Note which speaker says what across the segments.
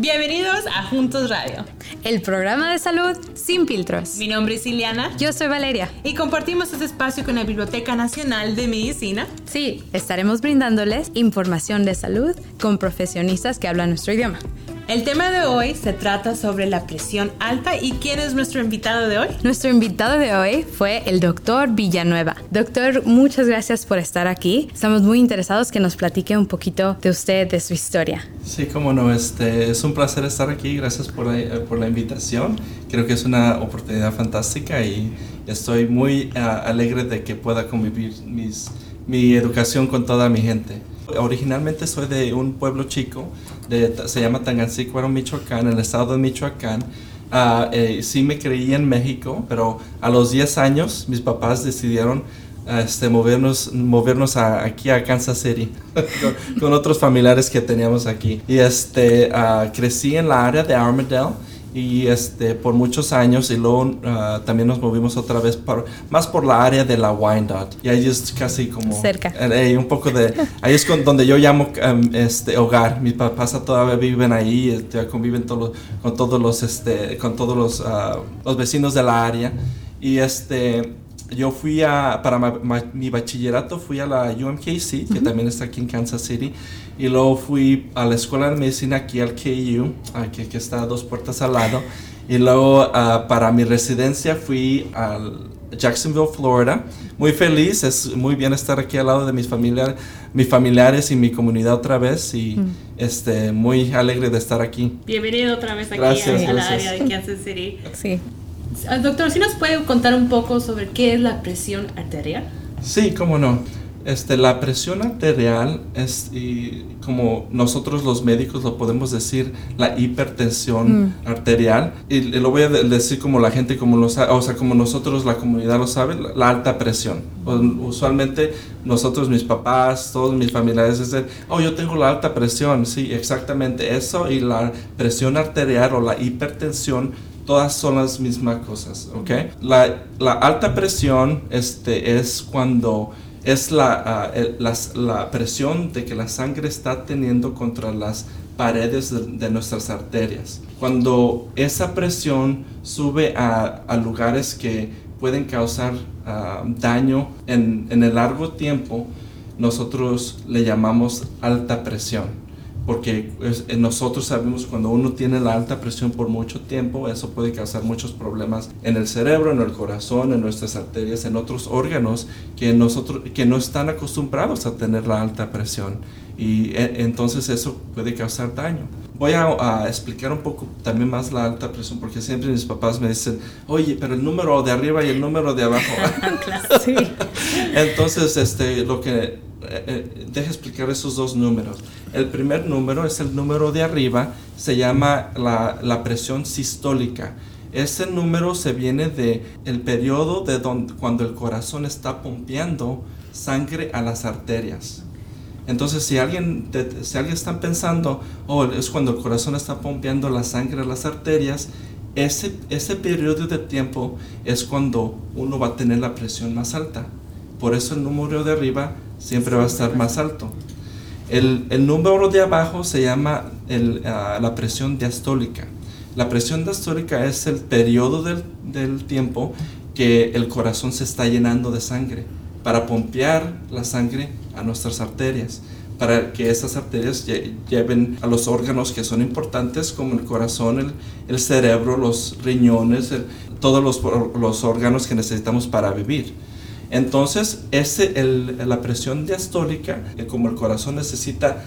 Speaker 1: Bienvenidos a Juntos Radio,
Speaker 2: el programa de salud sin filtros.
Speaker 1: Mi nombre es Ileana.
Speaker 2: Yo soy Valeria.
Speaker 1: Y compartimos este espacio con la Biblioteca Nacional de Medicina.
Speaker 2: Sí, estaremos brindándoles información de salud con profesionistas que hablan nuestro idioma.
Speaker 1: El tema de hoy se trata sobre la presión alta y quién es nuestro invitado de hoy.
Speaker 2: Nuestro invitado de hoy fue el doctor Villanueva. Doctor, muchas gracias por estar aquí. Estamos muy interesados que nos platique un poquito de usted, de su historia.
Speaker 3: Sí, cómo no, este, es un placer estar aquí. Gracias por la, por la invitación. Creo que es una oportunidad fantástica y estoy muy uh, alegre de que pueda convivir mis, mi educación con toda mi gente. Originalmente soy de un pueblo chico, se llama Tangancícuaro, Michoacán, en el estado de Michoacán. Uh, sí me creí en México, pero a los 10 años mis papás decidieron este, movernos, movernos a, aquí a Kansas City con, con, otros familiares que teníamos aquí. Y este, uh, crecí en la área de Armadale y este por muchos años y luego uh, también nos movimos otra vez por, más por la área de la Wyandotte y ahí es casi como
Speaker 2: cerca.
Speaker 3: eh, un poco de ahí es con, donde yo llamo um, este hogar. Mis papás todavía viven ahí este, conviven todos con todos los este con todos los, uh, los vecinos de la área. Y este yo fui a, para ma, ma, mi bachillerato, fui a la UMKC, que uh -huh. también está aquí en Kansas City, y luego fui a la escuela de medicina aquí al KU, aquí, que está a dos puertas al lado, y luego uh, para mi residencia fui al Jacksonville, Florida. Muy feliz, es muy bien estar aquí al lado de mis, familiar, mis familiares y mi comunidad otra vez y mm. este, muy alegre de estar aquí.
Speaker 1: Bienvenido otra vez aquí
Speaker 3: gracias,
Speaker 1: a, a la área de Kansas City.
Speaker 2: Sí.
Speaker 1: Doctor, ¿sí nos puede contar un poco sobre qué es la presión arterial?
Speaker 3: Sí, cómo no. Este, la presión arterial es, y como nosotros los médicos lo podemos decir, la hipertensión mm. arterial. Y, y, lo voy a decir como la gente, como lo sabe, o sea, como nosotros, la comunidad lo sabe, la, la alta presión. Usualmente nosotros, mis papás, todos mis familiares dicen, oh, yo tengo la alta presión. Sí, exactamente eso. Y la presión arterial o la hipertensión todas son las mismas cosas, ¿ok? La, la alta presión este, es cuando es la, el, la, presión de que la sangre está teniendo contra las paredes de, nuestras arterias. Cuando esa presión sube a, lugares que pueden causar uh, daño en, en el largo tiempo, nosotros le llamamos alta presión porque es, nosotros sabemos cuando uno tiene la alta presión por mucho tiempo, eso puede causar muchos problemas en el cerebro, en el corazón, en nuestras arterias, en otros órganos que, nosotros, que no están acostumbrados a tener la alta presión. Y e, entonces eso puede causar daño. Voy a, a, explicar un poco también más la alta presión, porque siempre mis papás me dicen, oye, pero el número de arriba y el número de abajo. Entonces, este, lo que eh, deja explicar esos dos números. El primer número es el número de arriba, se llama la, la presión sistólica. Ese número se viene de el periodo de donde, cuando el corazón está pompeando sangre a las arterias. Entonces, si alguien, si alguien está pensando, oh, es cuando el corazón está pompeando la sangre a las arterias, ese, ese periodo de tiempo es cuando uno va a tener la presión más alta. Por eso el número de arriba siempre va a estar más alto. El, el número de abajo se llama el, uh, la presión diastólica. La presión diastólica es el periodo del, del, tiempo que el corazón se está llenando de sangre para pompear la sangre a nuestras arterias, para que esas arterias lleven a los órganos que son importantes como el corazón, el, el cerebro, los riñones, todos los, los órganos que necesitamos para vivir. Entonces, ese, el, la presión diastólica, como el corazón necesita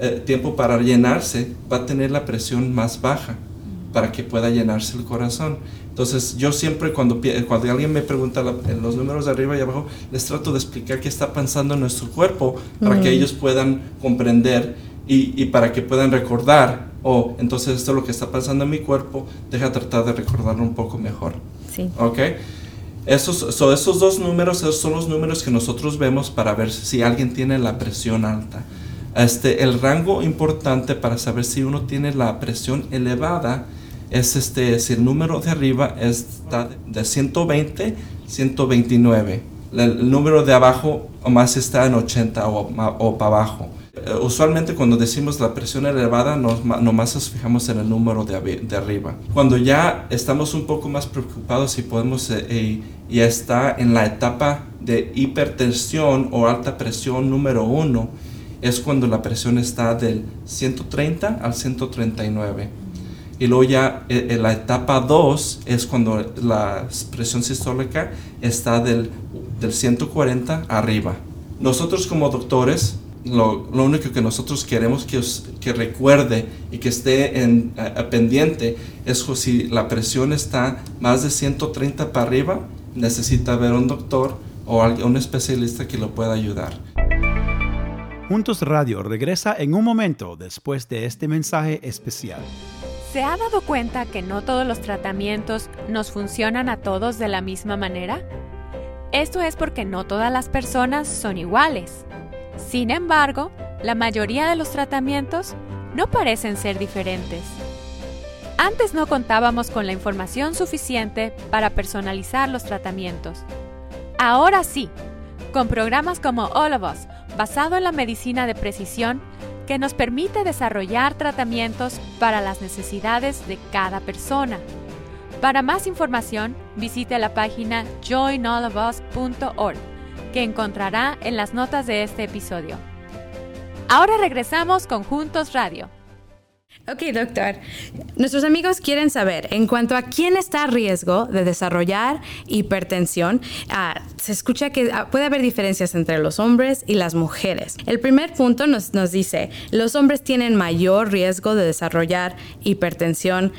Speaker 3: eh, tiempo para llenarse, va a tener la presión más baja para que pueda llenarse el corazón. Entonces, yo siempre cuando, cuando alguien me pregunta la, los números de arriba y abajo, les trato de explicar qué está pasando en nuestro cuerpo para mm. que ellos puedan comprender y, y, para que puedan recordar, oh, entonces esto es lo que está pasando en mi cuerpo, deja tratar de recordarlo un poco mejor.
Speaker 2: Sí.
Speaker 3: ¿Ok? Esos, so esos dos números esos son los números que nosotros vemos para ver si alguien tiene la presión alta. Este, el rango importante para saber si uno tiene la presión elevada es este, si el número de arriba está de 120, 129. El número de abajo o más está en 80 o, o para abajo. Eh, usualmente cuando decimos la presión elevada, nos, nomás nos fijamos en el número de, de, arriba. Cuando ya estamos un poco más preocupados y podemos, eh, eh, ya está en la etapa de hipertensión o alta presión número uno, es cuando la presión está del 130 al 139. Y luego ya en la etapa 2 es cuando la presión sistólica está del, del 140 arriba. Nosotros como doctores lo, lo, único que nosotros queremos que, que recuerde y que esté en, pendiente es que si la presión está más de 130 para arriba, necesita ver un doctor o un especialista que lo pueda ayudar.
Speaker 4: Juntos Radio regresa en un momento después de este mensaje especial.
Speaker 5: ¿Se ha dado cuenta que no todos los tratamientos nos funcionan a todos de la misma manera? Esto es porque no todas las personas son iguales. Sin embargo, la mayoría de los tratamientos no parecen ser diferentes. Antes no contábamos con la información suficiente para personalizar los tratamientos. Ahora sí, con programas como All of Us, basado en la medicina de precisión, que nos permite desarrollar tratamientos para las necesidades de cada persona. Para más información, visite la página joinallofus.org que encontrará en las notas de este episodio. Ahora regresamos con Juntos Radio.
Speaker 2: Ok, doctor. Nuestros amigos quieren saber, en cuanto a quién está a riesgo de desarrollar hipertensión, ah, se escucha que ah, puede haber diferencias entre los hombres y las mujeres. El primer punto nos, nos dice, los hombres tienen mayor riesgo de desarrollar hipertensión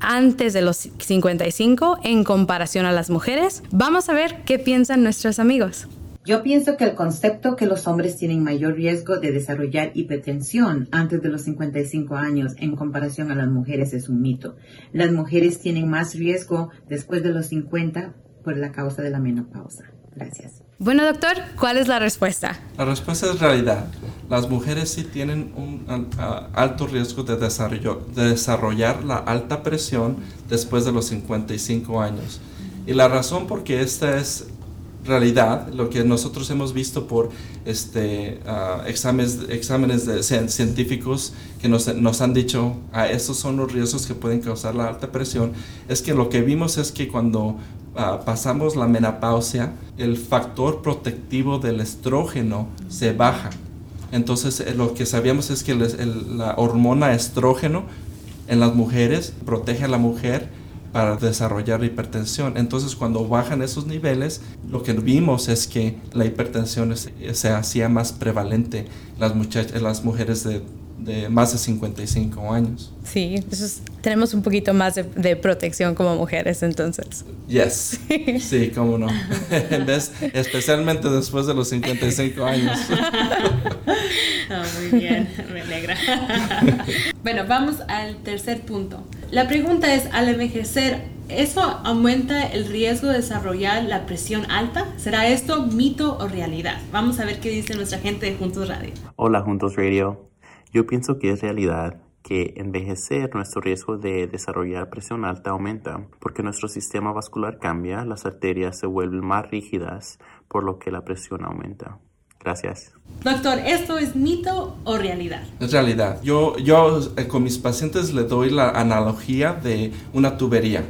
Speaker 2: antes de los 55 en comparación a las mujeres. Vamos a ver qué piensan nuestros amigos.
Speaker 6: Yo pienso que el concepto que los hombres tienen mayor riesgo de desarrollar hipertensión antes de los 55 años en comparación a las mujeres es un mito. Las mujeres tienen más riesgo después de los 50 por la causa de la menopausa. Gracias.
Speaker 2: Bueno, doctor, ¿cuál es la respuesta?
Speaker 3: La respuesta es realidad. Las mujeres sí tienen un alto riesgo de, de desarrollar la alta presión después de los 55 años. Y la razón por qué esta es realidad, lo que nosotros hemos visto por este, ah, exámenes, exámenes científicos que nos, nos han dicho, ah, estos son los riesgos que pueden causar la alta presión, es que lo que vimos es que cuando ah, pasamos la menopausia, el factor protectivo del estrógeno se baja. Entonces, eh, lo que sabíamos es que la hormona estrógeno en las mujeres protege a la mujer para desarrollar hipertensión. Entonces, cuando bajan esos niveles, lo que vimos es que la hipertensión se hacía más prevalente en las, muchachas, las mujeres de, más de 55 años.
Speaker 2: Sí, tenemos un poquito más de, protección como mujeres entonces.
Speaker 3: Yes, sí, cómo no. especialmente después de los 55 años.
Speaker 1: Ah, muy bien, me alegra. bueno, vamos al tercer punto. La pregunta es, al envejecer, ¿eso aumenta el riesgo de desarrollar la presión alta? ¿Será esto mito o realidad? Vamos a ver qué dice nuestra gente de Juntos Radio.
Speaker 7: Hola Juntos Radio. Yo pienso que es realidad que envejecer nuestro riesgo de desarrollar presión alta aumenta porque nuestro sistema vascular cambia, las arterias se vuelven más rígidas, por lo que la presión aumenta. Gracias.
Speaker 1: Doctor, ¿esto es mito o realidad?
Speaker 3: Es realidad. Yo, yo eh, con mis pacientes le doy la analogía de una tubería.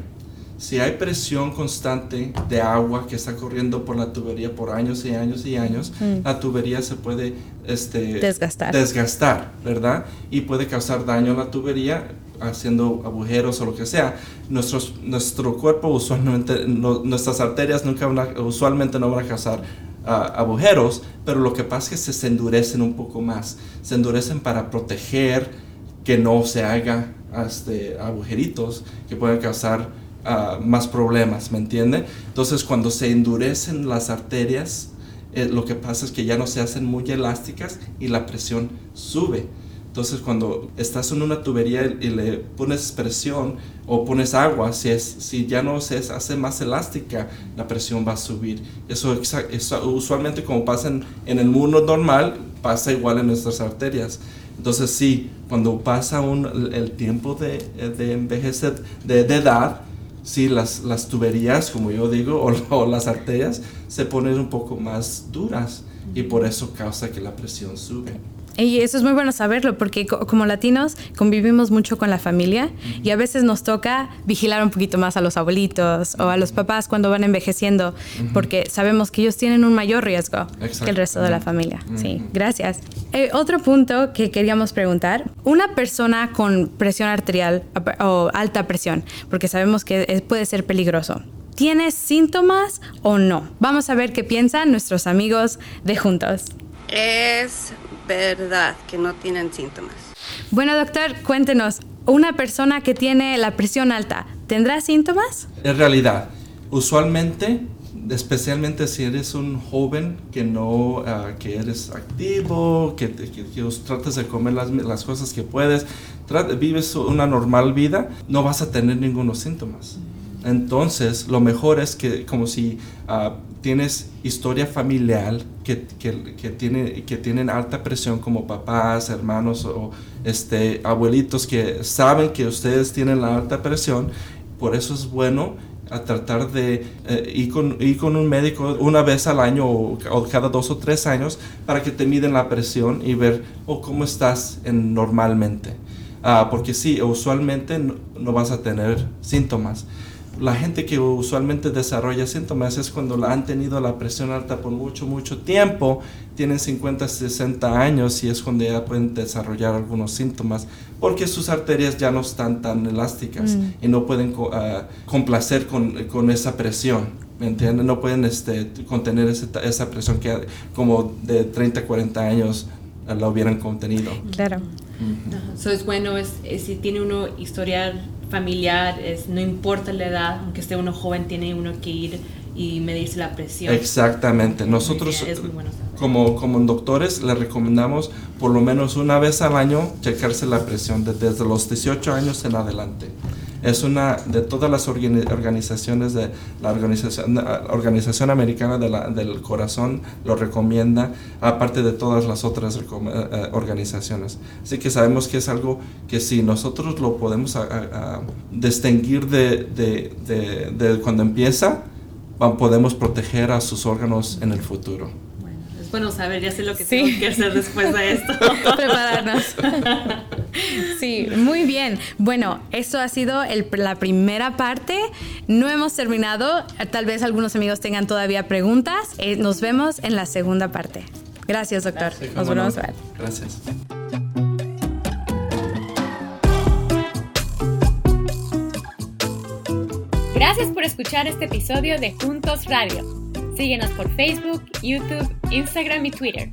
Speaker 3: Si hay presión constante de agua que está corriendo por la tubería por años y años y años, mm. la tubería se puede este,
Speaker 2: desgastar.
Speaker 3: desgastar, ¿verdad? Y puede causar daño a la tubería haciendo agujeros o lo que sea. Nuestros, nuestro cuerpo usualmente, nuestras arterias nunca usualmente no van a causar agujeros, pero lo que pasa es que se endurecen un poco más. Se endurecen para proteger que no se haga este, agujeritos que puedan causar ah, más problemas, ¿me entiende? Entonces cuando se endurecen las arterias, eh, lo que pasa es que ya no se hacen muy elásticas y la presión sube. Entonces cuando estás en una tubería y le pones presión o pones agua, si, es, si ya no se hace más elástica, la presión va a subir. Eso, usualmente como pasa en, el mundo normal, pasa igual en nuestras arterias. Entonces sí, cuando pasa el tiempo de, de envejecer, de, edad, sí, las, las tuberías, como yo digo, o, o las arterias, se ponen un poco más duras y por eso causa que la presión sube.
Speaker 2: Y eso es muy bueno saberlo porque como latinos convivimos mucho con la familia y a veces nos toca vigilar un poquito más a los abuelitos o a los papás cuando van envejeciendo porque sabemos que ellos tienen un mayor riesgo que el resto de la familia. Sí, gracias. Eh, otro punto que queríamos preguntar, una persona con presión arterial o alta presión, porque sabemos que puede ser peligroso. ¿Tiene síntomas o no? Vamos a ver qué piensan nuestros amigos de Juntos.
Speaker 8: Es verdad que no tienen síntomas.
Speaker 2: Bueno, doctor, cuéntenos, una persona que tiene la presión alta, ¿tendrá síntomas?
Speaker 3: En realidad, usualmente, especialmente si eres un joven que no, ah, que eres activo, que, que, tratas de comer las, las cosas que puedes, vives una normal vida, no vas a tener ningunos síntomas. Entonces, lo mejor es que como si uh, tienes historia familiar que, que, que, tiene, que tienen alta presión como papás, hermanos o este, abuelitos que saben que ustedes tienen la alta presión, por eso es bueno a tratar de eh, ir, con, ir, con, un médico una vez al año o, cada dos o tres años para que te miden la presión y ver oh, cómo estás en, normalmente. Uh, porque sí, usualmente no vas a tener síntomas la gente que usualmente desarrolla síntomas es cuando han tenido la presión alta por mucho, mucho tiempo, tienen 50, 60 años y es cuando ya pueden desarrollar algunos síntomas porque sus arterias ya no están tan elásticas mm. y no pueden uh, complacer con, con, esa presión. ¿Me entienden? No pueden este, contener esa, esa presión que como de 30, 40 años la hubieran contenido.
Speaker 2: Claro.
Speaker 1: Es bueno, es, si tiene uno historial familiar, es, no importa la edad, aunque esté uno joven, tiene uno que ir y medirse la presión.
Speaker 3: Exactamente. Nosotros, como, como doctores, le recomendamos por lo menos una vez al año checarse la presión desde los 18 años en adelante es una de todas las organizaciones de la organización, organización americana del corazón lo recomienda aparte de todas las otras eh, eh, organizaciones así que sabemos que es algo que si nosotros lo podemos distinguir de, de, de cuando empieza podemos proteger a sus órganos en el futuro
Speaker 1: bueno saber, ya sé lo que tengo que hacer después de esto.
Speaker 2: Prepararnos. sí, muy bien. Bueno, eso ha sido la primera parte. No hemos terminado. Tal vez algunos amigos tengan todavía preguntas. Eh, nos vemos en la segunda parte. Gracias, doctor. nos volvemos a ver.
Speaker 3: Gracias.
Speaker 5: Gracias por escuchar este episodio de Juntos Radio. Síguenos por Facebook, YouTube, Instagram y Twitter.